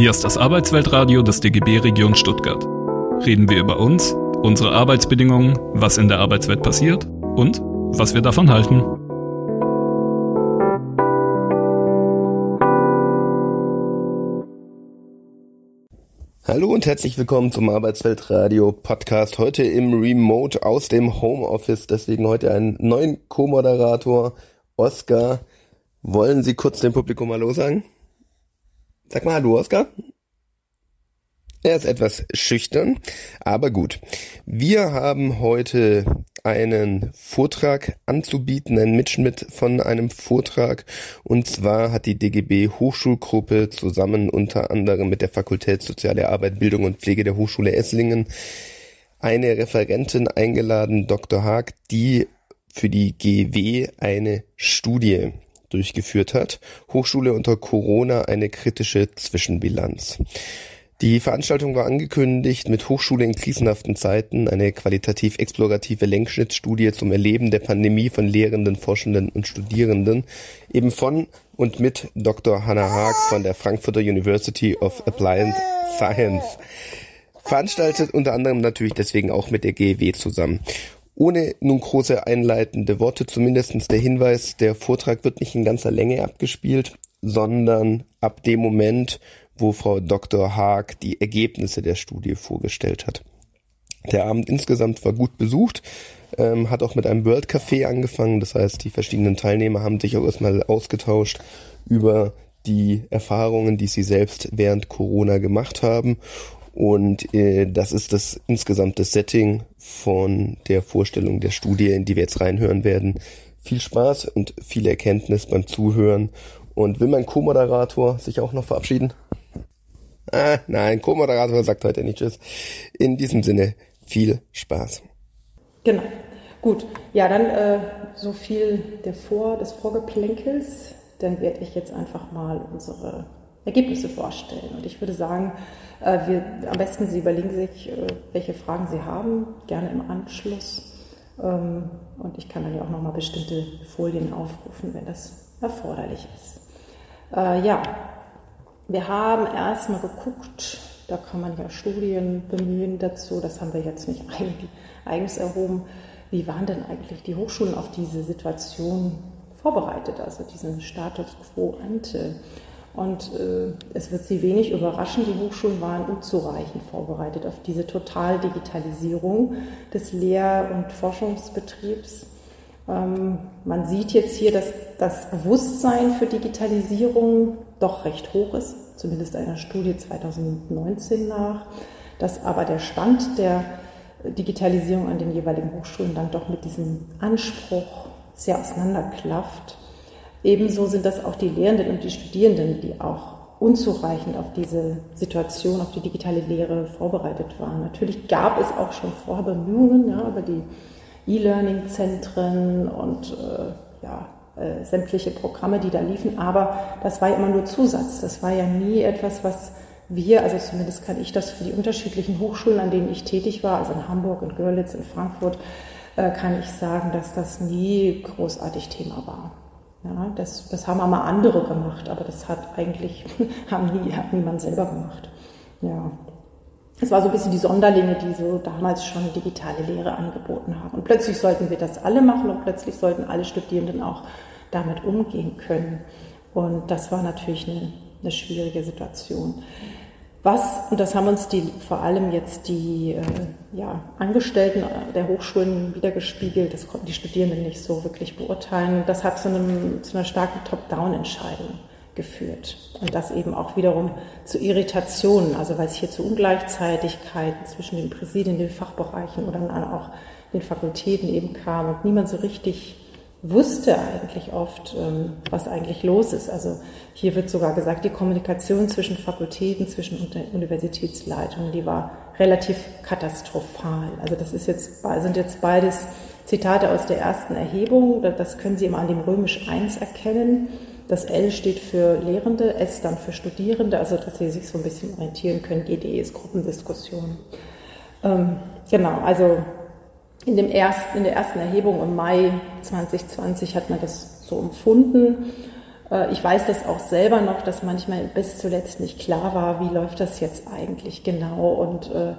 Hier ist das Arbeitsweltradio des DGB Region Stuttgart. Reden wir über uns, unsere Arbeitsbedingungen, was in der Arbeitswelt passiert und was wir davon halten. Hallo und herzlich willkommen zum Arbeitsweltradio Podcast. Heute im Remote aus dem Homeoffice. Deswegen heute einen neuen Co-Moderator, Oskar. Wollen Sie kurz dem Publikum Hallo sagen? Sag mal Hallo, Oskar. Er ist etwas schüchtern, aber gut. Wir haben heute einen Vortrag anzubieten, einen Mitschnitt von einem Vortrag. Und zwar hat die DGB Hochschulgruppe zusammen unter anderem mit der Fakultät Soziale Arbeit, Bildung und Pflege der Hochschule Esslingen eine Referentin eingeladen, Dr. Haag, die für die GW eine Studie durchgeführt hat. Hochschule unter Corona eine kritische Zwischenbilanz. Die Veranstaltung war angekündigt mit Hochschule in krisenhaften Zeiten, eine qualitativ explorative Lenkschnittstudie zum Erleben der Pandemie von Lehrenden, Forschenden und Studierenden, eben von und mit Dr. Hannah Haag von der Frankfurter University of Applied Science. Veranstaltet unter anderem natürlich deswegen auch mit der GEW zusammen. Ohne nun große einleitende Worte, zumindestens der Hinweis, der Vortrag wird nicht in ganzer Länge abgespielt, sondern ab dem Moment, wo Frau Dr. Haag die Ergebnisse der Studie vorgestellt hat. Der Abend insgesamt war gut besucht, ähm, hat auch mit einem World Café angefangen. Das heißt, die verschiedenen Teilnehmer haben sich auch erstmal ausgetauscht über die Erfahrungen, die sie selbst während Corona gemacht haben. Und äh, das ist das insgesamte Setting von der Vorstellung der Studie, in die wir jetzt reinhören werden. Viel Spaß und viel Erkenntnis beim Zuhören. Und will mein Co-Moderator sich auch noch verabschieden? Ah, nein, Co-Moderator sagt heute nicht Tschüss. In diesem Sinne, viel Spaß. Genau. Gut, ja, dann äh, so viel der Vor, des Vorgeplänkels. Dann werde ich jetzt einfach mal unsere Ergebnisse vorstellen. Und ich würde sagen, äh, wir, am besten Sie überlegen sich, äh, welche Fragen Sie haben, gerne im Anschluss. Ähm, und ich kann dann ja auch nochmal bestimmte Folien aufrufen, wenn das erforderlich ist. Äh, ja, wir haben erstmal geguckt, da kann man ja Studien bemühen dazu, das haben wir jetzt nicht eigens erhoben. Wie waren denn eigentlich die Hochschulen auf diese Situation vorbereitet, also diesen Status quo ante? Und äh, es wird Sie wenig überraschen, die Hochschulen waren unzureichend vorbereitet auf diese Totaldigitalisierung des Lehr- und Forschungsbetriebs. Ähm, man sieht jetzt hier, dass das Bewusstsein für Digitalisierung doch recht hoch ist, zumindest einer Studie 2019 nach, dass aber der Stand der Digitalisierung an den jeweiligen Hochschulen dann doch mit diesem Anspruch sehr auseinanderklafft. Ebenso sind das auch die Lehrenden und die Studierenden, die auch unzureichend auf diese Situation, auf die digitale Lehre vorbereitet waren. Natürlich gab es auch schon vorher Bemühungen ja, über die E-Learning-Zentren und äh, ja, äh, sämtliche Programme, die da liefen, aber das war ja immer nur Zusatz. Das war ja nie etwas, was wir, also zumindest kann ich das für die unterschiedlichen Hochschulen, an denen ich tätig war, also in Hamburg, in Görlitz, in Frankfurt, äh, kann ich sagen, dass das nie großartig Thema war. Ja, das, das haben mal andere gemacht, aber das hat eigentlich haben nie, hat niemand selber gemacht. Ja. Es war so ein bisschen die Sonderlinge, die so damals schon digitale Lehre angeboten haben. Und plötzlich sollten wir das alle machen und plötzlich sollten alle Studierenden auch damit umgehen können. Und das war natürlich eine, eine schwierige Situation. Was, und das haben uns die, vor allem jetzt die äh, ja, Angestellten der Hochschulen wiedergespiegelt, das konnten die Studierenden nicht so wirklich beurteilen. Das hat zu, einem, zu einer starken Top-Down-Entscheidung geführt. Und das eben auch wiederum zu Irritationen, also weil es hier zu Ungleichzeitigkeiten zwischen den Präsidien, den Fachbereichen oder dann auch den Fakultäten eben kam und niemand so richtig wusste eigentlich oft, ähm, was eigentlich los ist. Also hier wird sogar gesagt, die Kommunikation zwischen Fakultäten, zwischen Universitätsleitungen, die war relativ katastrophal. Also das ist jetzt, sind jetzt beides Zitate aus der ersten Erhebung. Das können Sie immer an dem Römisch 1 erkennen. Das L steht für Lehrende, S dann für Studierende, also dass Sie sich so ein bisschen orientieren können. GDE ist Gruppendiskussion. Ähm, genau, also in, dem ersten, in der ersten Erhebung im Mai 2020 hat man das so empfunden. Äh, ich weiß das auch selber noch, dass manchmal bis zuletzt nicht klar war, wie läuft das jetzt eigentlich genau und äh,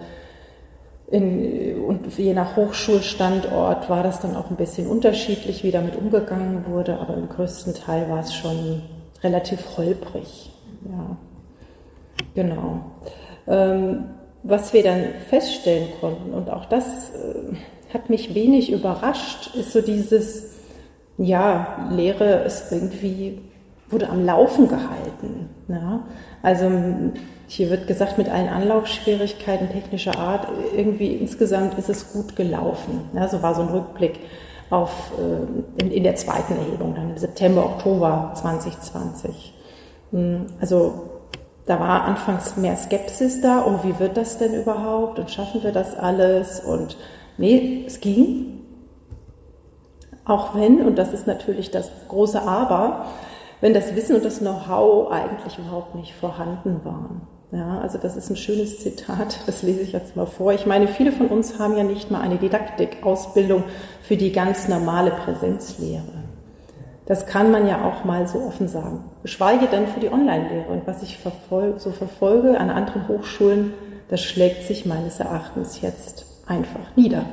in, und je nach Hochschulstandort war das dann auch ein bisschen unterschiedlich, wie damit umgegangen wurde, aber im größten Teil war es schon relativ holprig. Ja, genau. Ähm, was wir dann feststellen konnten, und auch das äh, hat mich wenig überrascht, ist so dieses, ja, Lehre ist irgendwie, wurde am Laufen gehalten. Ja? Also hier wird gesagt, mit allen Anlaufschwierigkeiten technischer Art, irgendwie insgesamt ist es gut gelaufen. Ja, so war so ein Rückblick auf, äh, in, in der zweiten Erhebung, dann im September, Oktober 2020. Hm, also da war anfangs mehr Skepsis da, oh, wie wird das denn überhaupt und schaffen wir das alles? Und nee, es ging. Auch wenn, und das ist natürlich das große Aber, wenn das Wissen und das Know-how eigentlich überhaupt nicht vorhanden waren. Ja, also das ist ein schönes Zitat, das lese ich jetzt mal vor. Ich meine, viele von uns haben ja nicht mal eine Didaktikausbildung für die ganz normale Präsenzlehre. Das kann man ja auch mal so offen sagen. Geschweige denn für die Online-Lehre. Und was ich verfolge, so verfolge an anderen Hochschulen, das schlägt sich meines Erachtens jetzt einfach nieder.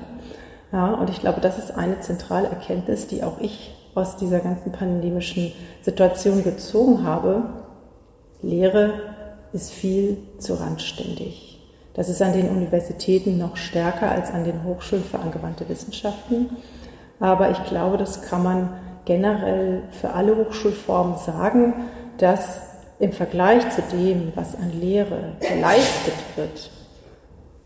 Ja, und ich glaube, das ist eine zentrale Erkenntnis, die auch ich aus dieser ganzen pandemischen Situation gezogen habe. Lehre ist viel zu randständig. Das ist an den Universitäten noch stärker als an den Hochschulen für angewandte Wissenschaften. Aber ich glaube, das kann man generell für alle Hochschulformen sagen, dass im Vergleich zu dem, was an Lehre geleistet wird,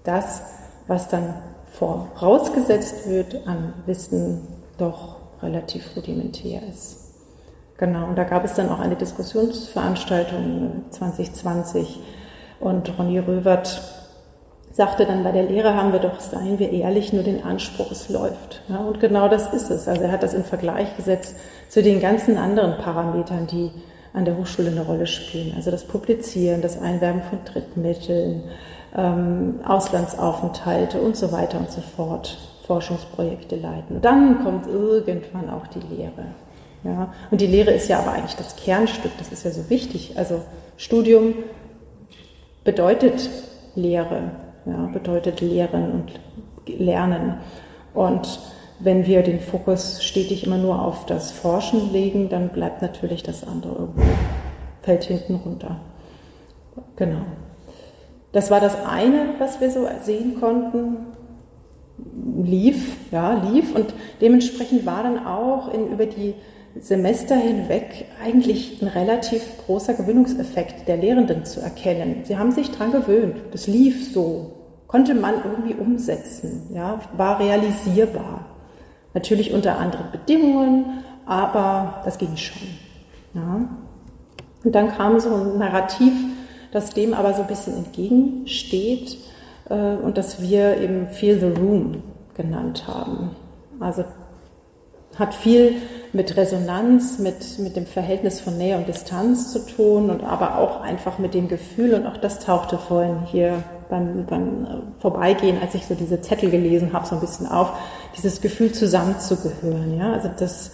das, was dann vorausgesetzt wird an Wissen, doch relativ rudimentär ist. Genau, und da gab es dann auch eine Diskussionsveranstaltung 2020 und Ronny Röwert sagte dann, bei der Lehre haben wir doch, seien wir ehrlich, nur den Anspruch, es läuft. Ja, und genau das ist es. Also er hat das in Vergleich gesetzt zu den ganzen anderen Parametern, die an der Hochschule eine Rolle spielen. Also das Publizieren, das Einwerben von Drittmitteln, ähm, Auslandsaufenthalte und so weiter und so fort, Forschungsprojekte leiten. Und dann kommt irgendwann auch die Lehre. Ja? Und die Lehre ist ja aber eigentlich das Kernstück, das ist ja so wichtig. Also Studium bedeutet Lehre, ja, bedeutet Lehren und Lernen. Und wenn wir den Fokus stetig immer nur auf das Forschen legen, dann bleibt natürlich das andere irgendwo, fällt hinten runter. Genau. Das war das eine, was wir so sehen konnten. Lief, ja, lief. Und dementsprechend war dann auch in, über die Semester hinweg eigentlich ein relativ großer Gewinnungseffekt der Lehrenden zu erkennen. Sie haben sich daran gewöhnt. Das lief so, konnte man irgendwie umsetzen, ja, war realisierbar. Natürlich unter anderen Bedingungen, aber das ging schon. Ja. Und dann kam so ein Narrativ, das dem aber so ein bisschen entgegensteht äh, und das wir eben Feel the Room genannt haben. Also hat viel mit Resonanz, mit, mit dem Verhältnis von Nähe und Distanz zu tun und aber auch einfach mit dem Gefühl, und auch das tauchte vorhin hier beim, beim äh, Vorbeigehen, als ich so diese Zettel gelesen habe, so ein bisschen auf, dieses Gefühl zusammenzugehören. Ja? Also das,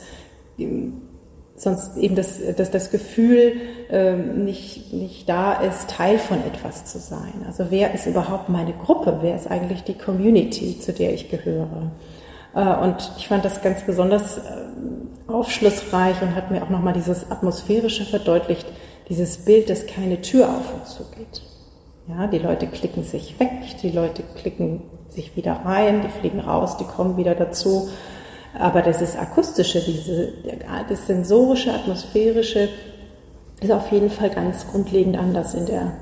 sonst eben das, dass das Gefühl ähm, nicht, nicht da ist, Teil von etwas zu sein. Also wer ist überhaupt meine Gruppe? Wer ist eigentlich die Community, zu der ich gehöre? Äh, und ich fand das ganz besonders äh, aufschlussreich und hat mir auch nochmal dieses Atmosphärische verdeutlicht, dieses Bild, dass keine Tür auf und zu geht. Ja, die Leute klicken sich weg, die Leute klicken sich wieder rein, die fliegen raus, die kommen wieder dazu. Aber das ist akustische, diese, das sensorische, atmosphärische ist auf jeden Fall ganz grundlegend anders in der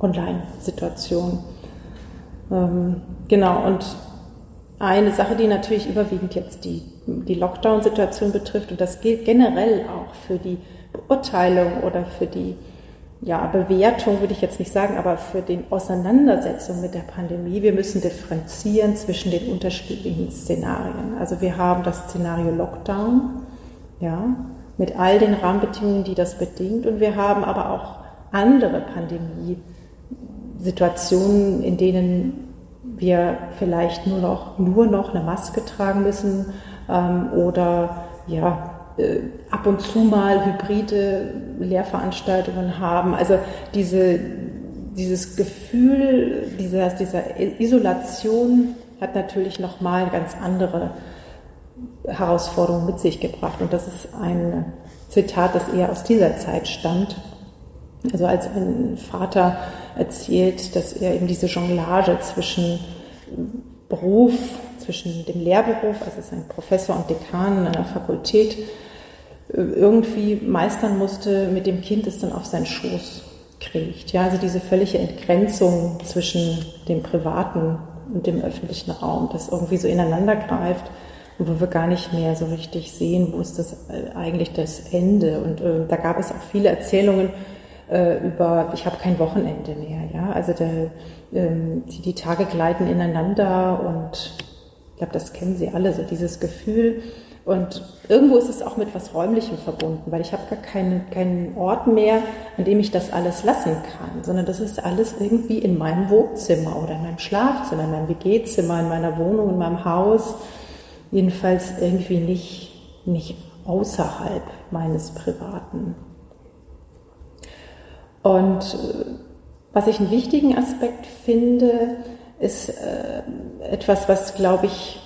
Online-Situation. Ähm, genau, und eine Sache, die natürlich überwiegend jetzt die, die Lockdown-Situation betrifft, und das gilt generell auch für die Beurteilung oder für die ja, Bewertung, würde ich jetzt nicht sagen, aber für die Auseinandersetzung mit der Pandemie. Wir müssen differenzieren zwischen den unterschiedlichen Szenarien. Also wir haben das Szenario Lockdown, ja, mit all den Rahmenbedingungen, die das bedingt, und wir haben aber auch andere Pandemie-Situationen, in denen wir vielleicht nur noch, nur noch eine Maske tragen müssen ähm, oder ja, ab und zu mal hybride Lehrveranstaltungen haben. Also diese, dieses Gefühl dieser, dieser Isolation hat natürlich nochmal ganz andere Herausforderungen mit sich gebracht. Und das ist ein Zitat, das eher aus dieser Zeit stammt. Also als ein Vater erzählt, dass er eben diese Jonglage zwischen Beruf, zwischen dem Lehrberuf, also ist ein Professor und Dekan in einer Fakultät, irgendwie meistern musste, mit dem Kind es dann auf seinen Schoß kriegt. Ja, also diese völlige Entgrenzung zwischen dem privaten und dem öffentlichen Raum, das irgendwie so ineinander greift und wo wir gar nicht mehr so richtig sehen, wo ist das äh, eigentlich das Ende. Und äh, da gab es auch viele Erzählungen äh, über, ich habe kein Wochenende mehr. Ja, also der, ähm, die, die Tage gleiten ineinander und glaube, das kennen Sie alle, so dieses Gefühl. Und irgendwo ist es auch mit was Räumlichem verbunden, weil ich habe gar keinen, keinen Ort mehr, an dem ich das alles lassen kann, sondern das ist alles irgendwie in meinem Wohnzimmer oder in meinem Schlafzimmer, in meinem WG-Zimmer, in meiner Wohnung, in meinem Haus. Jedenfalls irgendwie nicht, nicht außerhalb meines Privaten. Und äh, was ich einen wichtigen Aspekt finde, ist äh, etwas, was, glaube ich,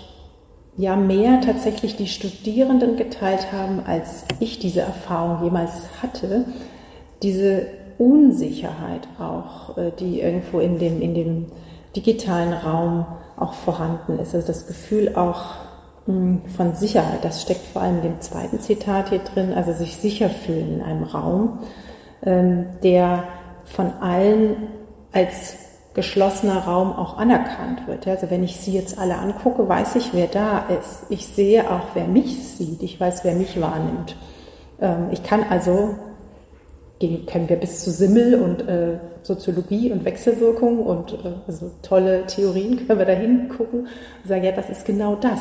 ja mehr tatsächlich die Studierenden geteilt haben, als ich diese Erfahrung jemals hatte. Diese Unsicherheit auch, äh, die irgendwo in dem, in dem digitalen Raum auch vorhanden ist. Also das Gefühl auch hm, von Sicherheit, das steckt vor allem in dem zweiten Zitat hier drin, also sich sicher fühlen in einem Raum, ähm, der von allen als geschlossener Raum auch anerkannt wird. Also wenn ich Sie jetzt alle angucke, weiß ich, wer da ist. Ich sehe auch, wer mich sieht. Ich weiß, wer mich wahrnimmt. Ähm, ich kann also, können wir bis zu Simmel und äh, Soziologie und Wechselwirkung und äh, also tolle Theorien, können wir da hingucken und sagen, ja, das ist genau das.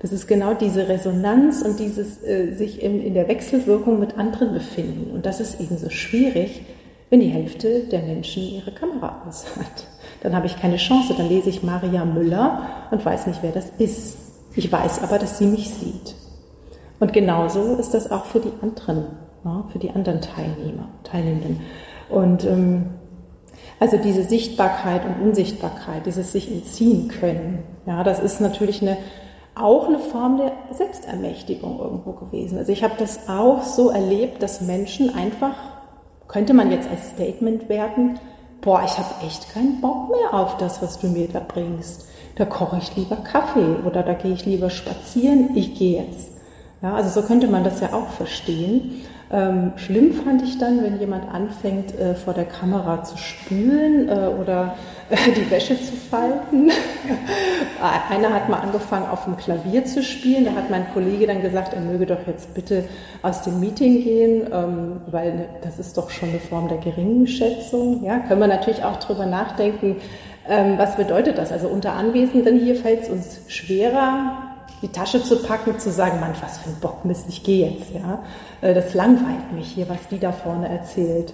Das ist genau diese Resonanz und dieses äh, sich in, in der Wechselwirkung mit anderen befinden. Und das ist eben so schwierig, wenn die Hälfte der Menschen ihre Kamera aus hat. Dann habe ich keine Chance, dann lese ich Maria Müller und weiß nicht, wer das ist. Ich weiß aber, dass sie mich sieht. Und genauso ist das auch für die anderen, ja, für die anderen Teilnehmer, Teilnehmenden. Und ähm, also diese Sichtbarkeit und Unsichtbarkeit, dieses sich entziehen können, ja, das ist natürlich eine, auch eine Form der Selbstermächtigung irgendwo gewesen. Also ich habe das auch so erlebt, dass Menschen einfach könnte man jetzt als Statement werten, boah, ich habe echt keinen Bock mehr auf das, was du mir da bringst. Da koche ich lieber Kaffee oder da gehe ich lieber spazieren, ich gehe jetzt. Ja, also so könnte man das ja auch verstehen. Ähm, schlimm fand ich dann, wenn jemand anfängt, äh, vor der Kamera zu spülen äh, oder äh, die Wäsche zu falten. Einer hat mal angefangen, auf dem Klavier zu spielen. Da hat mein Kollege dann gesagt, er möge doch jetzt bitte aus dem Meeting gehen, ähm, weil ne, das ist doch schon eine Form der Geringschätzung. Ja, können wir natürlich auch drüber nachdenken, ähm, was bedeutet das? Also unter Anwesenden hier fällt es uns schwerer, die Tasche zu packen, zu sagen, Mann, was für ein Bockmist, ich gehe jetzt. Ja? Äh, das langweilt mich hier, was die da vorne erzählt.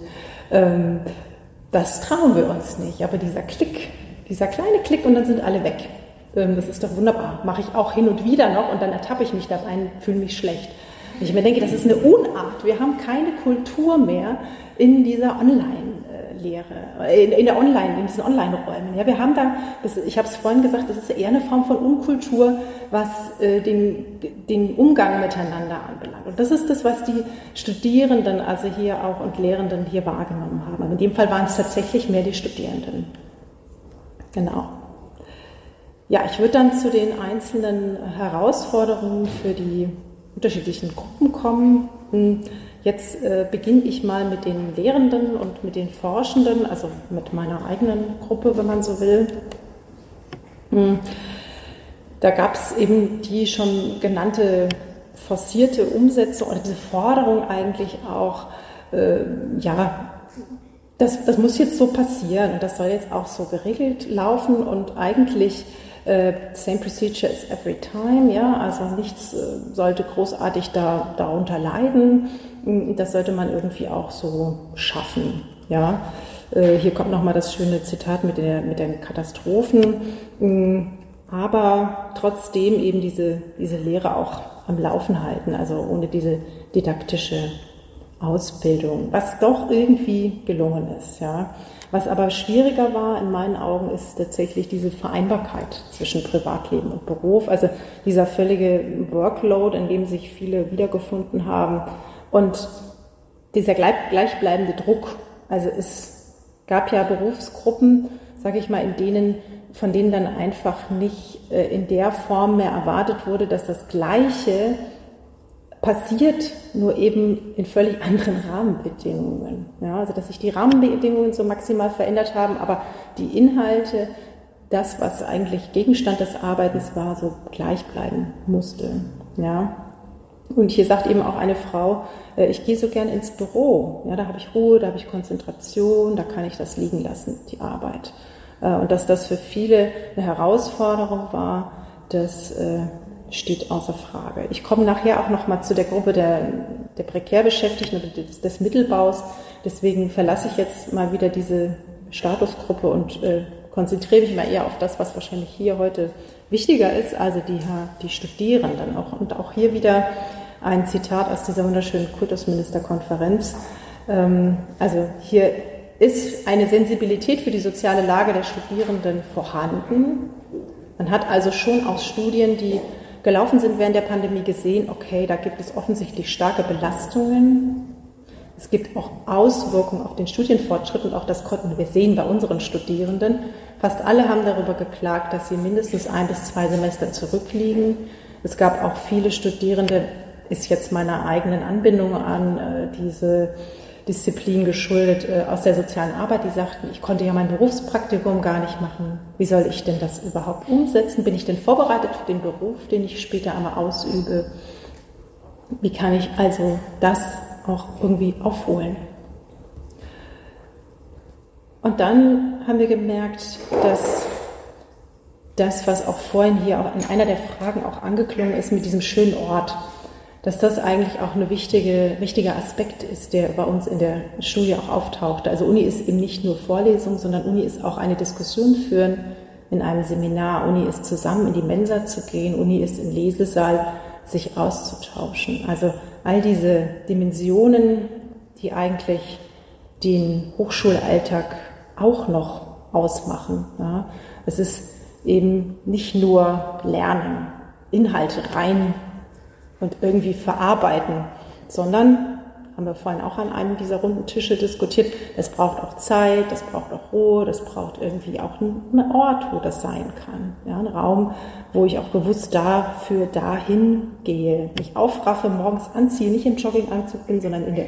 Ähm, das trauen wir uns nicht. Aber dieser Klick, dieser kleine Klick und dann sind alle weg. Ähm, das ist doch wunderbar. Mache ich auch hin und wieder noch und dann ertappe ich mich dabei und fühle mich schlecht. Ich mir denke, das ist eine Unart. Wir haben keine Kultur mehr in dieser Online- Lehre, in, in der Online, in diesen Online-Räumen. Ja, wir haben da, das, ich habe es vorhin gesagt, das ist eher eine Form von Unkultur, was äh, den, den Umgang miteinander anbelangt. Und das ist das, was die Studierenden, also hier auch und Lehrenden hier wahrgenommen haben. Aber in dem Fall waren es tatsächlich mehr die Studierenden. Genau. Ja, ich würde dann zu den einzelnen Herausforderungen für die unterschiedlichen Gruppen kommen. Jetzt äh, beginne ich mal mit den Lehrenden und mit den Forschenden, also mit meiner eigenen Gruppe, wenn man so will. Hm. Da gab es eben die schon genannte forcierte Umsetzung oder diese Forderung eigentlich auch, äh, ja, das, das muss jetzt so passieren und das soll jetzt auch so geregelt laufen und eigentlich äh, same procedure as every time, ja, also nichts äh, sollte großartig da, darunter leiden. Mm, das sollte man irgendwie auch so schaffen, ja. Äh, hier kommt nochmal das schöne Zitat mit, der, mit den Katastrophen, mm, aber trotzdem eben diese, diese Lehre auch am Laufen halten, also ohne diese didaktische Ausbildung, was doch irgendwie gelungen ist. Ja. Was aber schwieriger war in meinen Augen, ist tatsächlich diese Vereinbarkeit zwischen Privatleben und Beruf, also dieser völlige Workload, in dem sich viele wiedergefunden haben und dieser gleichbleibende Druck. Also es gab ja Berufsgruppen, sage ich mal, in denen von denen dann einfach nicht äh, in der Form mehr erwartet wurde, dass das Gleiche passiert, nur eben in völlig anderen Rahmenbedingungen. Ja, also dass sich die Rahmenbedingungen so maximal verändert haben, aber die Inhalte, das, was eigentlich Gegenstand des Arbeitens war, so gleich bleiben musste. Ja. Und hier sagt eben auch eine Frau, äh, ich gehe so gern ins Büro. Ja, da habe ich Ruhe, da habe ich Konzentration, da kann ich das liegen lassen, die Arbeit. Äh, und dass das für viele eine Herausforderung war, das äh, steht außer Frage. Ich komme nachher auch noch mal zu der Gruppe der, der prekär Beschäftigten oder des, des, Mittelbaus. Deswegen verlasse ich jetzt mal wieder diese Statusgruppe und äh, konzentriere mich mal eher auf das, was wahrscheinlich hier heute wichtiger ist, also die, die Studierenden. Auch, und auch hier wieder ein Zitat aus dieser wunderschönen Kultusministerkonferenz. Ähm, also hier ist eine Sensibilität für die soziale Lage der Studierenden vorhanden. Man hat also schon aus Studien, die gelaufen sind während der Pandemie, gesehen, okay, da gibt es offensichtlich starke Belastungen. Es gibt auch Auswirkungen auf den Studienfortschritt und auch das konnten wir sehen bei unseren Studierenden. Fast alle haben darüber geklagt, dass sie mindestens ein bis zwei Semester zurückliegen. Es gab auch viele Studierende, ist jetzt meiner eigenen Anbindung an äh, diese Disziplin geschuldet äh, aus der sozialen Arbeit, die sagten, ich konnte ja mein Berufspraktikum gar nicht machen. Wie soll ich denn das überhaupt umsetzen? Bin ich denn vorbereitet für den Beruf, den ich später einmal ausübe? Wie kann ich also das auch irgendwie aufholen? Und dann haben wir gemerkt, dass das, was auch vorhin hier auch in einer der Fragen auch angeklungen ist, mit diesem schönen Ort, dass das eigentlich auch ein wichtige, wichtiger Aspekt ist, der bei uns in der Studie auch auftaucht. Also Uni ist eben nicht nur Vorlesung, sondern Uni ist auch eine Diskussion führen in einem Seminar. Uni ist zusammen in die Mensa zu gehen. Uni ist im Lesesaal sich auszutauschen. Also all diese Dimensionen, die eigentlich den Hochschulalltag auch noch ausmachen. Ja. Es ist eben nicht nur Lernen, Inhalte rein und irgendwie verarbeiten, sondern, haben wir vorhin auch an einem dieser runden Tische diskutiert, es braucht auch Zeit, das braucht auch Ruhe, das braucht irgendwie auch einen Ort, wo das sein kann. Ja, ein Raum, wo ich auch bewusst dafür dahin gehe, mich aufraffe, morgens anziehe, nicht im Jogginganzug bin, sondern in der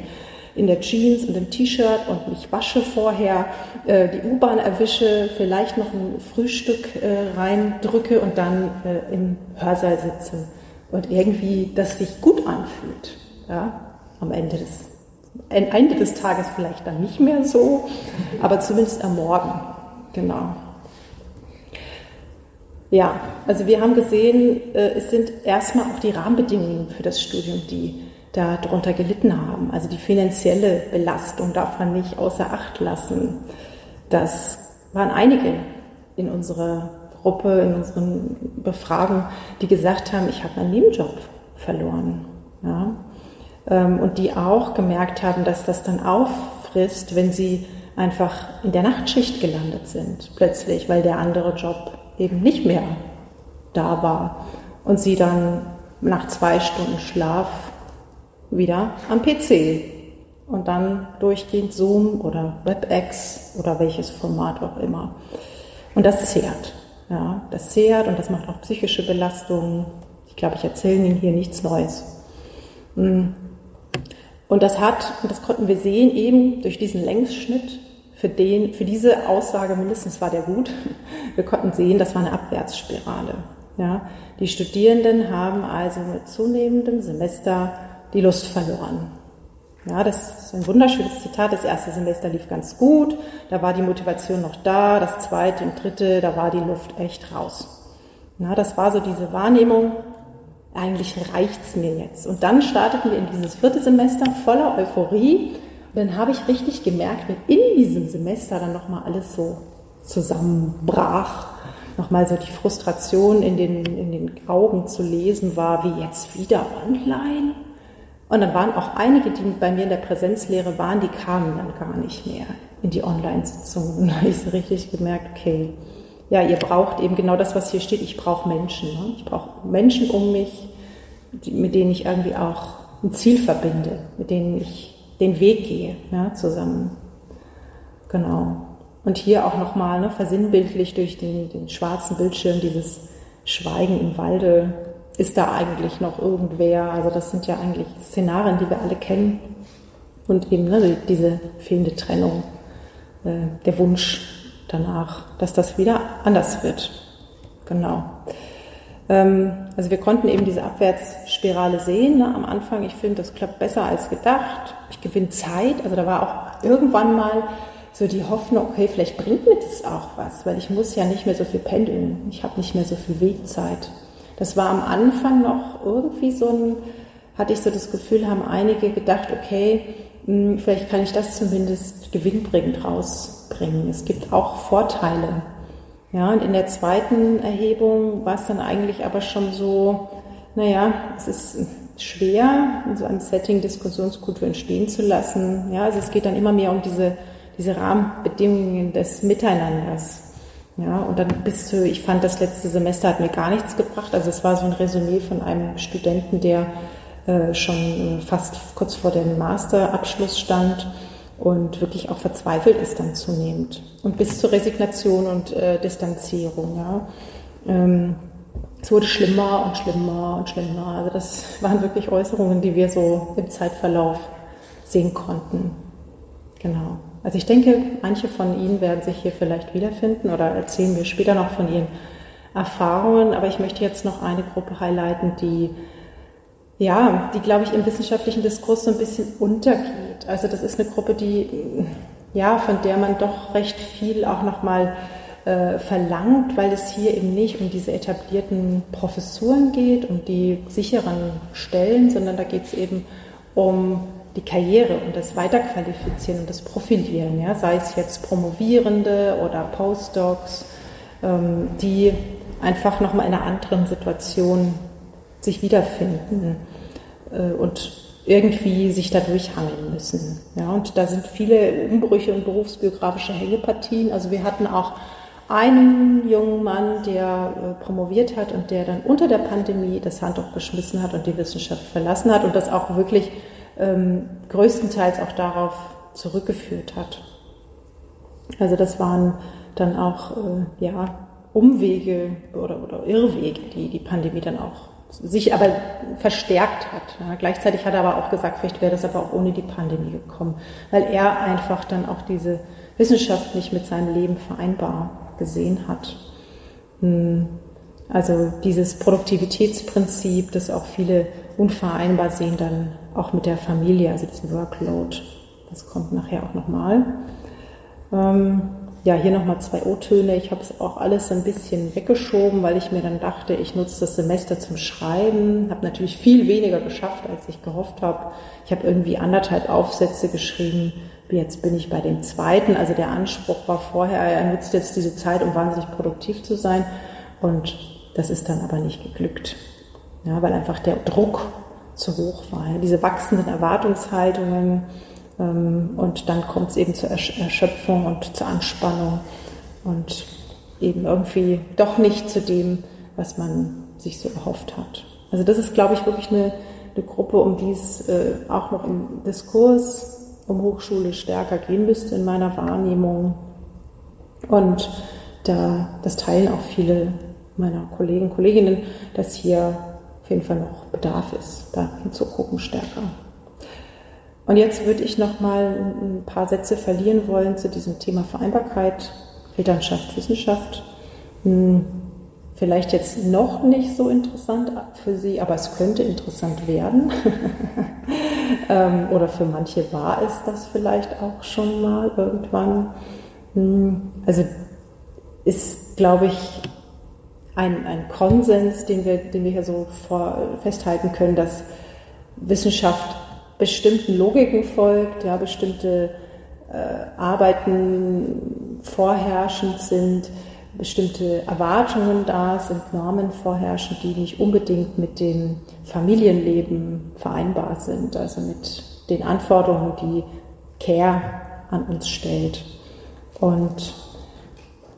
in der Jeans und im T-Shirt und mich wasche vorher, äh, die U-Bahn erwische, vielleicht noch ein Frühstück äh, reindrücke und dann äh, im Hörsaal sitze und irgendwie das sich gut anfühlt. Ja, am Ende des, Ende des Tages vielleicht dann nicht mehr so, aber zumindest am Morgen. Genau. Ja, also wir haben gesehen, äh, es sind erstmal auch die Rahmenbedingungen für das Studium, die darunter gelitten haben. Also die finanzielle Belastung darf man nicht außer Acht lassen. Das waren einige in unserer Gruppe, in unseren Befragungen, die gesagt haben, ich habe meinen Nebenjob verloren. Ja? Ähm, und die auch gemerkt haben, dass das dann auffrisst, wenn sie einfach in der Nachtschicht gelandet sind, plötzlich, weil der andere Job eben nicht mehr da war. Und sie dann nach zwei Stunden Schlaf wieder am PC und dann durchgehend Zoom oder WebEx oder welches Format auch immer. Und das zehrt. Ja, das zehrt und das macht auch psychische Belastungen. Ich glaube, ich erzähle Ihnen hier nichts Neues. Hm. Und das hat, und das konnten wir sehen, eben durch diesen Längsschnitt, für, den, für diese Aussage mindestens war der gut. Wir konnten sehen, das war eine Abwärtsspirale. Ja, die Studierenden haben also mit zunehmendem Semester die Lust verloren. Ja, das ist ein wunderschönes Zitat. Das erste Semester lief ganz gut, da war die Motivation noch da. Das zweite und dritte, da war die Luft echt raus. Ja, das war so diese Wahrnehmung, eigentlich reicht's mir jetzt. Und dann starteten wir in dieses vierte Semester voller Euphorie. Und dann habe ich richtig gemerkt, wenn in diesem Semester dann nochmal alles so zusammenbrach, nochmal so die Frustration in den, in den Augen zu lesen war, wie jetzt wieder online. Und dann waren auch einige, die bei mir in der Präsenzlehre waren, die kamen dann gar nicht mehr in die Online-Sitzungen. Und da habe ich so richtig gemerkt, okay, ja, ihr braucht eben genau das, was hier steht. Ich brauche Menschen. Ne? Ich brauche Menschen um mich, die, mit denen ich irgendwie auch ein Ziel verbinde, mit denen ich den Weg gehe, ja, zusammen. Genau. Und hier auch nochmal ne, versinnbildlich durch den, den schwarzen Bildschirm dieses Schweigen im Walde. Ist da eigentlich noch irgendwer? Also das sind ja eigentlich Szenarien, die wir alle kennen. Und eben ne, diese fehlende Trennung, äh, der Wunsch danach, dass das wieder anders wird. Genau. Ähm, also wir konnten eben diese Abwärtsspirale sehen ne, am Anfang. Ich finde, das klappt besser als gedacht. Ich gewinne Zeit. Also da war auch irgendwann mal so die Hoffnung, okay, vielleicht bringt mir das auch was, weil ich muss ja nicht mehr so viel pendeln. Ich habe nicht mehr so viel Wegzeit. Das war am Anfang noch irgendwie so ein, hatte ich so das Gefühl, haben einige gedacht, okay, hm, vielleicht kann ich das zumindest gewinnbringend rausbringen. Es gibt auch Vorteile. Ja, und in der zweiten Erhebung war es dann eigentlich aber schon so, naja, es ist schwer, in so einem Setting Diskussionskultur entstehen zu lassen. Ja, also es geht dann immer mehr um diese diese Rahmenbedingungen des Miteinanders. Ja, und dann bis zu, ich fand, das letzte Semester hat mir gar nichts gebracht. Also es war so ein Resümee von einem Studenten, der äh, schon äh, fast kurz vor dem Masterabschluss stand und wirklich auch verzweifelt ist dann zunehmend. Und bis zur Resignation und äh, Distanzierung. Ja. Ähm, es wurde schlimmer und schlimmer und schlimmer. Also das waren wirklich Äußerungen, die wir so im Zeitverlauf sehen konnten. Genau. Also ich denke, manche von Ihnen werden sich hier vielleicht wiederfinden oder erzählen mir später noch von Ihren Erfahrungen, aber ich möchte jetzt noch eine Gruppe highlighten, die ja, die glaube ich im wissenschaftlichen Diskurs so ein bisschen untergeht. Also das ist eine Gruppe, die ja, von der man doch recht viel auch nochmal äh, verlangt, weil es hier eben nicht um diese etablierten Professuren geht, um die sicheren Stellen, sondern da geht es eben um die Karriere und das Weiterqualifizieren und das Profilieren, ja, sei es jetzt Promovierende oder Postdocs, ähm, die einfach nochmal in einer anderen Situation sich wiederfinden äh, und irgendwie sich da durchhangeln müssen. Ja, und da sind viele Umbrüche und berufsbiografische Hängepartien. Also wir hatten auch einen jungen Mann, der äh, promoviert hat und der dann unter der Pandemie das Handtuch geschmissen hat und die Wissenschaft verlassen hat und das auch wirklich ähm, größtenteils auch darauf zurückgeführt hat. Also das waren dann auch äh, ja, Umwege oder, oder Irrwege, die die Pandemie dann auch sich aber verstärkt hat. Ja, gleichzeitig hat er aber auch gesagt, vielleicht wäre das aber auch ohne die Pandemie gekommen, weil er einfach dann auch diese Wissenschaft nicht mit seinem Leben vereinbar gesehen hat. Hm, also dieses Produktivitätsprinzip, das auch viele unvereinbar sehen dann auch mit der Familie, also diesen Workload. Das kommt nachher auch nochmal. Ähm, ja, hier nochmal zwei O-Töne. Ich habe es auch alles ein bisschen weggeschoben, weil ich mir dann dachte, ich nutze das Semester zum Schreiben. Habe natürlich viel weniger geschafft, als ich gehofft habe. Ich habe irgendwie anderthalb Aufsätze geschrieben. Jetzt bin ich bei dem zweiten. Also der Anspruch war vorher, er nutzt jetzt diese Zeit, um wahnsinnig produktiv zu sein. Und das ist dann aber nicht geglückt. Ja, weil einfach der Druck zu hoch war. Diese wachsenden Erwartungshaltungen ähm, und dann kommt es eben zur Erschöpfung und zur Anspannung und eben irgendwie doch nicht zu dem, was man sich so erhofft hat. Also das ist, glaube ich, wirklich eine, eine Gruppe, um die es äh, auch noch im Diskurs um Hochschule stärker gehen müsste in meiner Wahrnehmung. Und da, das teilen auch viele meiner Kollegen, Kolleginnen, dass hier auf jeden Fall noch Bedarf ist, da hinzugucken stärker. Und jetzt würde ich noch mal ein paar Sätze verlieren wollen zu diesem Thema Vereinbarkeit, Elternschaft, Wissenschaft. Hm, vielleicht jetzt noch nicht so interessant für Sie, aber es könnte interessant werden. Ähm, oder für manche war es das vielleicht auch schon mal irgendwann. Hm, also ist, glaube ich, ein, ein Konsens, den wir, den wir hier so vor, festhalten können, dass Wissenschaft bestimmten Logiken folgt, ja, bestimmte äh, Arbeiten vorherrschend sind, bestimmte Erwartungen da sind, Normen vorherrschen, die nicht unbedingt mit dem Familienleben vereinbar sind, also mit den Anforderungen, die Care an uns stellt. Und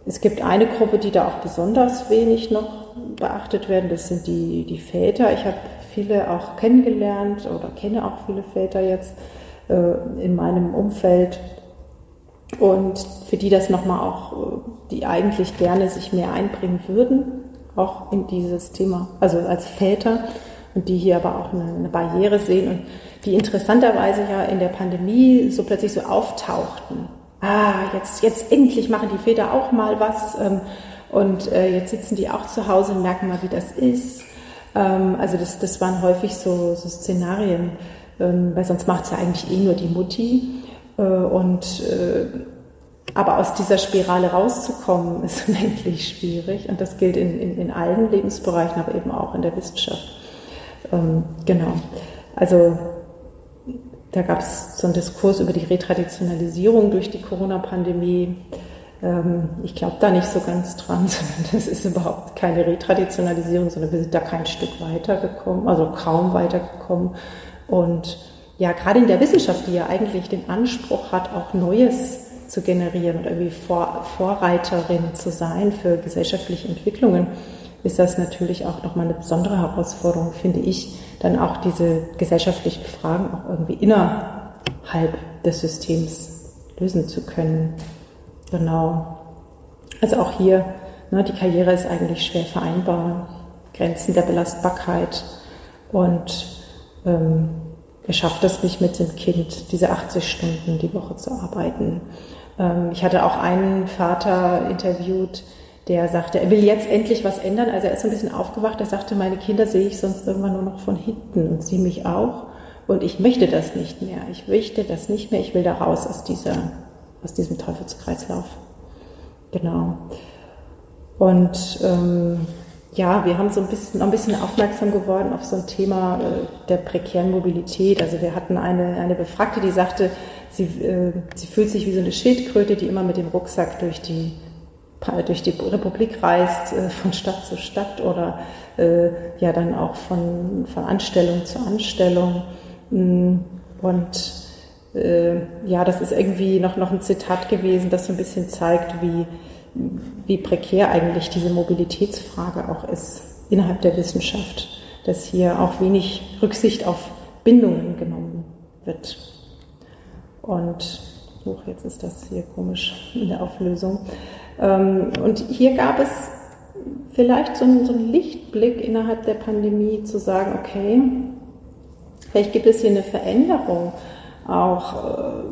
es gibt eine Gruppe, die da auch besonders wenig noch beachtet werden, das sind die, die Väter. Ich habe viele auch kennengelernt oder kenne auch viele Väter jetzt äh, in meinem Umfeld und für die das nochmal auch, äh, die eigentlich gerne sich mehr einbringen würden, auch in dieses Thema, also als Väter und die hier aber auch eine, eine Barriere sehen und die interessanterweise ja in der Pandemie so plötzlich so auftauchten. Ah, jetzt, jetzt endlich machen die Väter auch mal was ähm, und äh, jetzt sitzen die auch zu Hause und merken mal, wie das ist. Ähm, also das, das waren häufig so, so Szenarien, ähm, weil sonst macht es ja eigentlich eh nur die Mutti. Äh, und äh, aber aus dieser Spirale rauszukommen, ist unendlich schwierig. Und das gilt in, in, in allen Lebensbereichen, aber eben auch in der Wissenschaft. Ähm, genau. Also da gab es so einen Diskurs über die Retraditionalisierung durch die Corona-Pandemie. Ähm, ich glaube da nicht so ganz dran, sondern das ist überhaupt keine Retraditionalisierung, sondern wir sind da kein Stück weitergekommen, also kaum weitergekommen. Und ja, gerade in der Wissenschaft, die ja eigentlich den Anspruch hat, auch Neues zu generieren und irgendwie Vor Vorreiterin zu sein für gesellschaftliche Entwicklungen, ist das natürlich auch nochmal eine besondere Herausforderung, finde ich, dann auch diese gesellschaftlichen Fragen auch irgendwie innerhalb des Systems lösen zu können. Genau. Also auch hier, ne, die Karriere ist eigentlich schwer vereinbar, Grenzen der Belastbarkeit und ähm, er schafft es nicht mit dem Kind, diese 80 Stunden die Woche zu arbeiten. Ähm, ich hatte auch einen Vater interviewt, der sagte, er will jetzt endlich was ändern. Also er ist so ein bisschen aufgewacht. Er sagte, meine Kinder sehe ich sonst irgendwann nur noch von hinten und sie mich auch. Und ich möchte das nicht mehr. Ich möchte das nicht mehr. Ich will da raus aus dieser, aus diesem Teufelskreislauf. Genau. Und ähm, ja, wir haben so ein bisschen, ein bisschen aufmerksam geworden auf so ein Thema äh, der prekären Mobilität. Also wir hatten eine, eine Befragte, die sagte, sie, äh, sie fühlt sich wie so eine Schildkröte, die immer mit dem Rucksack durch die, durch die Republik reist, äh, von Stadt zu Stadt oder äh, ja dann auch von, von Anstellung zu Anstellung. Mm, und äh, ja, das ist irgendwie noch, noch ein Zitat gewesen, das so ein bisschen zeigt, wie, wie prekär eigentlich diese Mobilitätsfrage auch ist innerhalb der Wissenschaft, dass hier auch wenig Rücksicht auf Bindungen genommen wird. Und hoch, jetzt ist das hier komisch in der Auflösung. Ähm, und hier gab es vielleicht so einen, so einen Lichtblick innerhalb der Pandemie zu sagen, okay, vielleicht gibt es hier eine Veränderung auch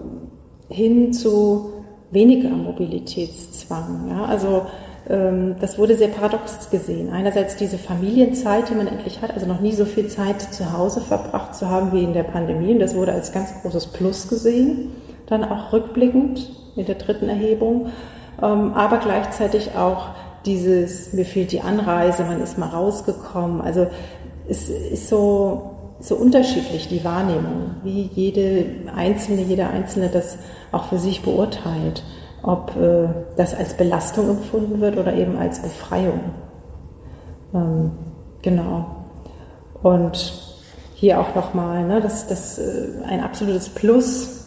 äh, hin zu weniger Mobilitätszwang. Ja? Also ähm, das wurde sehr paradox gesehen. Einerseits diese Familienzeit, die man endlich hat, also noch nie so viel Zeit zu Hause verbracht zu haben wie in der Pandemie. Und das wurde als ganz großes Plus gesehen. Dann auch rückblickend mit der dritten Erhebung. Ähm, aber gleichzeitig auch dieses, mir fehlt die Anreise, man ist mal rausgekommen. Also es ist so, so unterschiedlich, die Wahrnehmung, wie jede Einzelne, jeder Einzelne das auch für sich beurteilt, ob äh, das als Belastung empfunden wird oder eben als Befreiung. Ähm, genau. Und hier auch nochmal, ne, dass das äh, ein absolutes Plus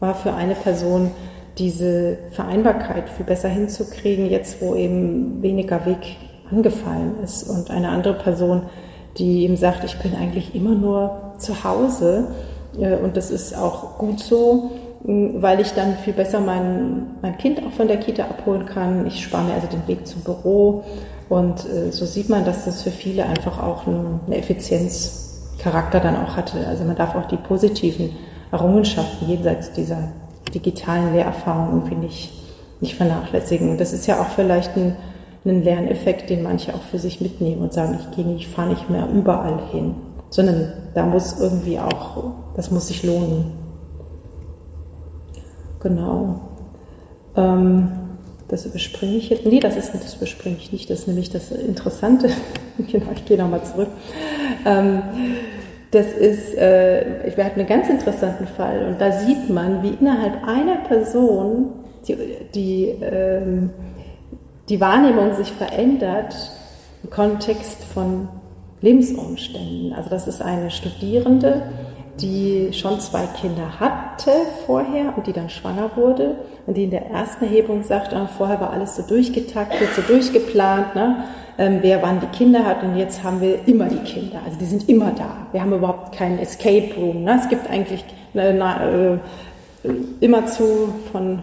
war für eine Person, diese Vereinbarkeit viel besser hinzukriegen, jetzt wo eben weniger Weg angefallen ist und eine andere Person, die ihm sagt, ich bin eigentlich immer nur zu Hause äh, und das ist auch gut so, weil ich dann viel besser mein, mein Kind auch von der Kita abholen kann. Ich spare mir also den Weg zum Büro und äh, so sieht man, dass das für viele einfach auch eine Effizienzcharakter dann auch hatte. Also man darf auch die positiven Errungenschaften jenseits dieser digitalen Lehrerfahrung irgendwie nicht, nicht vernachlässigen. Das ist ja auch vielleicht ein, ein Lerneffekt, den manche auch für sich mitnehmen und sagen, ich gehe nicht, fahre nicht mehr überall hin, sondern da muss irgendwie auch, das muss sich lohnen. Genau. Ähm, das überspringe ich jetzt. Nee, das ist das überspringe ich nicht. Das ist nämlich das Interessante. genau, ich gehe nochmal zurück. Ähm, das ist, äh, wir hatten einen ganz interessanten Fall und da sieht man, wie innerhalb einer Person die, die, ähm, die Wahrnehmung sich verändert im Kontext von Lebensumständen. Also das ist eine Studierende, die schon zwei Kinder hatte vorher und die dann schwanger wurde und die in der ersten Erhebung sagt, ah, vorher war alles so durchgetaktet, so durchgeplant, ne? Ähm, wer wann die Kinder hat und jetzt haben wir immer die Kinder. Also die sind immer da. Wir haben überhaupt keinen Escape Room. Ne? Es gibt eigentlich äh, äh, immerzu von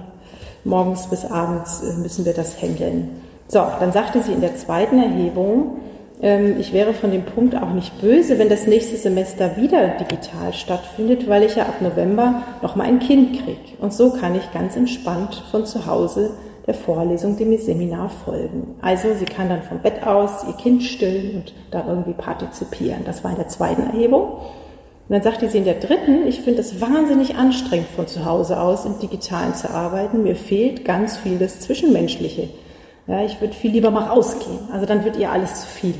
morgens bis abends äh, müssen wir das handeln. So, dann sagte sie in der zweiten Erhebung, ähm, ich wäre von dem Punkt auch nicht böse, wenn das nächste Semester wieder digital stattfindet, weil ich ja ab November noch mal ein Kind kriege. Und so kann ich ganz entspannt von zu Hause der Vorlesung, dem Seminar folgen. Also sie kann dann vom Bett aus ihr Kind stillen und da irgendwie partizipieren. Das war in der zweiten Erhebung. Und dann sagte sie in der dritten, ich finde es wahnsinnig anstrengend von zu Hause aus im Digitalen zu arbeiten. Mir fehlt ganz viel das Zwischenmenschliche. Ja, ich würde viel lieber mal rausgehen. Also dann wird ihr alles zu viel.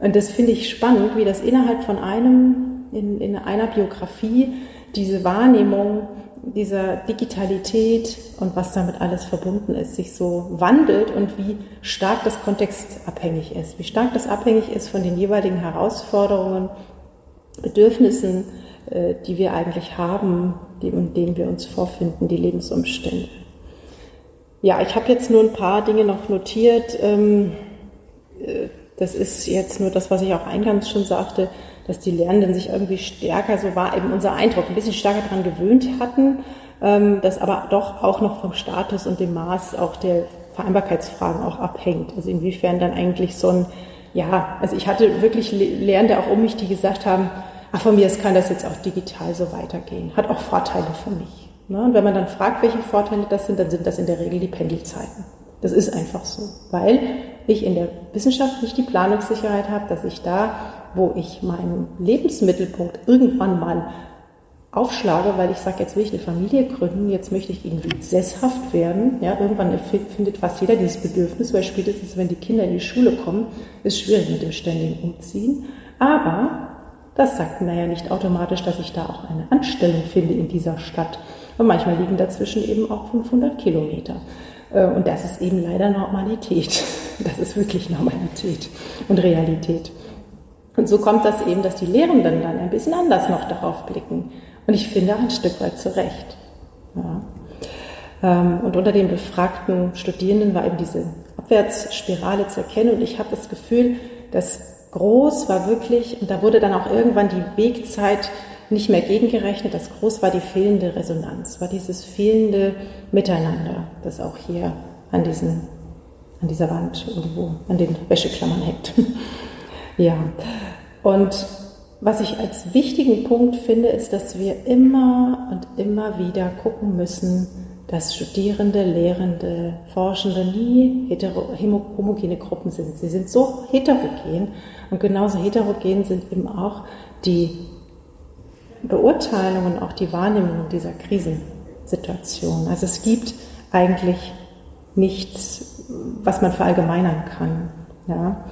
Und das finde ich spannend, wie das innerhalb von einem, in, in einer Biografie, diese Wahrnehmung dieser Digitalität und was damit alles verbunden ist, sich so wandelt und wie stark das kontextabhängig ist, wie stark das abhängig ist von den jeweiligen Herausforderungen, Bedürfnissen, äh, die wir eigentlich haben, in denen wir uns vorfinden, die Lebensumstände. Ja, ich habe jetzt nur ein paar Dinge noch notiert. Ähm, äh, das ist jetzt nur das, was ich auch eingangs schon sagte dass die Lernenden sich irgendwie stärker, so war eben unser Eindruck, ein bisschen stärker daran gewöhnt hatten, ähm, das aber doch auch noch vom Status und dem Maß auch der Vereinbarkeitsfragen auch abhängt. Also inwiefern dann eigentlich so ein, ja, also ich hatte wirklich Lernende auch um mich, die gesagt haben, ach von mir aus kann das jetzt auch digital so weitergehen. Hat auch Vorteile für mich. Ne? Und wenn man dann fragt, welche Vorteile das sind, dann sind das in der Regel die Pendelzeiten. Das ist einfach so, weil ich in der Wissenschaft nicht die Planungssicherheit habe, dass ich da wo ich meinen Lebensmittelpunkt irgendwann mal aufschlage, weil ich sage, jetzt will ich eine Familie gründen, jetzt möchte ich irgendwie sesshaft werden. Ja, irgendwann findet fast jeder dieses Bedürfnis, weil spätestens, wenn die Kinder in die Schule kommen, ist schwierig mit dem ständigen Umziehen. Aber das sagt mir ja nicht automatisch, dass ich da auch eine Anstellung finde in dieser Stadt. Und manchmal liegen dazwischen eben auch 500 Kilometer. Äh, und das ist eben leider Normalität. Das ist wirklich Normalität und Realität. Und so kommt das eben, dass die Lehrenden dann ein bisschen anders noch darauf blicken. Und ich finde ein Stück weit zurecht. Ja. Ähm, und unter den befragten Studierenden war eben diese Abwärtsspirale zu erkennen. Und ich habe das Gefühl, dass groß war wirklich, und da wurde dann auch irgendwann die Wegzeit nicht mehr gegengerechnet, das groß war die fehlende Resonanz, war dieses fehlende Miteinander, das auch hier an, diesen, an dieser Wand irgendwo an den Wäscheklammern hängt. Ja, und was ich als wichtigen Punkt finde, ist, dass wir immer und immer wieder gucken müssen, dass Studierende, Lehrende, Forschende nie hetero, homogene Gruppen sind. Sie sind so heterogen und genauso heterogen sind eben auch die Beurteilungen, auch die Wahrnehmungen dieser Krisensituation. Also es gibt eigentlich nichts, was man verallgemeinern kann. Ja?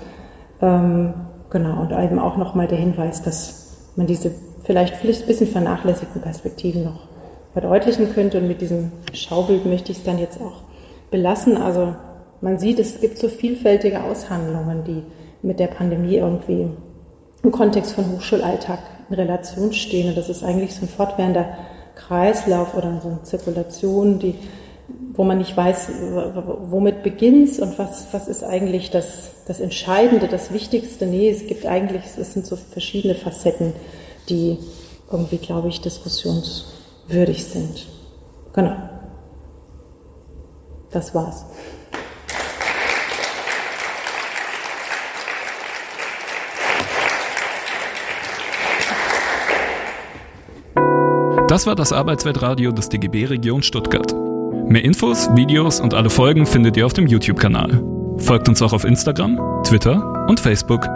Ähm, Genau, und eben auch nochmal der Hinweis, dass man diese vielleicht ein bisschen vernachlässigten Perspektiven noch verdeutlichen könnte. Und mit diesem Schaubild möchte ich es dann jetzt auch belassen. Also man sieht, es gibt so vielfältige Aushandlungen, die mit der Pandemie irgendwie im Kontext von Hochschulalltag in Relation stehen. Und das ist eigentlich so ein fortwährender Kreislauf oder so eine Zirkulation, die wo man nicht weiß, womit beginnt und was, was ist eigentlich das, das Entscheidende, das Wichtigste. Nee, es gibt eigentlich, es sind so verschiedene Facetten, die irgendwie, glaube ich, diskussionswürdig sind. Genau. Das war's. Das war das Arbeitsweltradio des DGB Region Stuttgart. Mehr Infos, Videos und alle Folgen findet ihr auf dem YouTube-Kanal. Folgt uns auch auf Instagram, Twitter und Facebook.